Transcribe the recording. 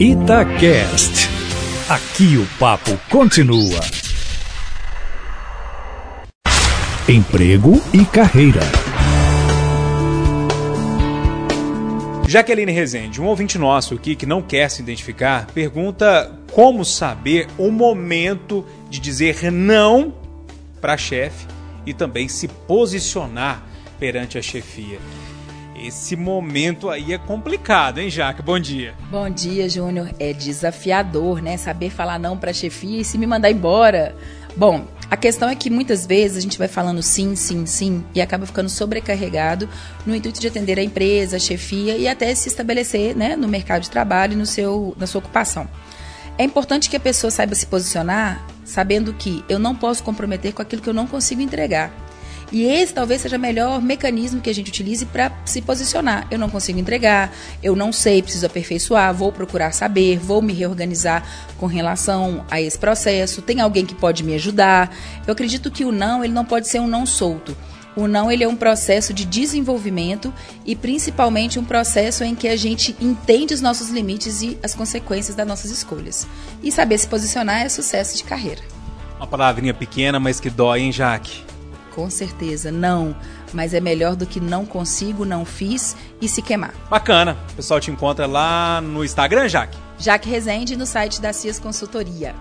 Itacast. Aqui o papo continua. Emprego e carreira. Jaqueline Rezende, um ouvinte nosso aqui que não quer se identificar, pergunta como saber o momento de dizer não para chefe e também se posicionar perante a chefia. Esse momento aí é complicado, hein, Jaque? Bom dia. Bom dia, Júnior. É desafiador, né? Saber falar não para chefia e se me mandar embora. Bom, a questão é que muitas vezes a gente vai falando sim, sim, sim e acaba ficando sobrecarregado no intuito de atender a empresa, a chefia e até se estabelecer né, no mercado de trabalho e no seu, na sua ocupação. É importante que a pessoa saiba se posicionar sabendo que eu não posso comprometer com aquilo que eu não consigo entregar. E esse talvez seja o melhor mecanismo que a gente utilize para se posicionar. Eu não consigo entregar, eu não sei, preciso aperfeiçoar, vou procurar saber, vou me reorganizar com relação a esse processo. Tem alguém que pode me ajudar. Eu acredito que o não, ele não pode ser um não solto. O não ele é um processo de desenvolvimento e principalmente um processo em que a gente entende os nossos limites e as consequências das nossas escolhas. E saber se posicionar é sucesso de carreira. Uma palavrinha pequena, mas que dói, hein, Jaque? Com certeza, não. Mas é melhor do que não consigo, não fiz e se queimar. Bacana. O pessoal te encontra lá no Instagram, Jaque? Jaque Rezende no site da CIAS Consultoria.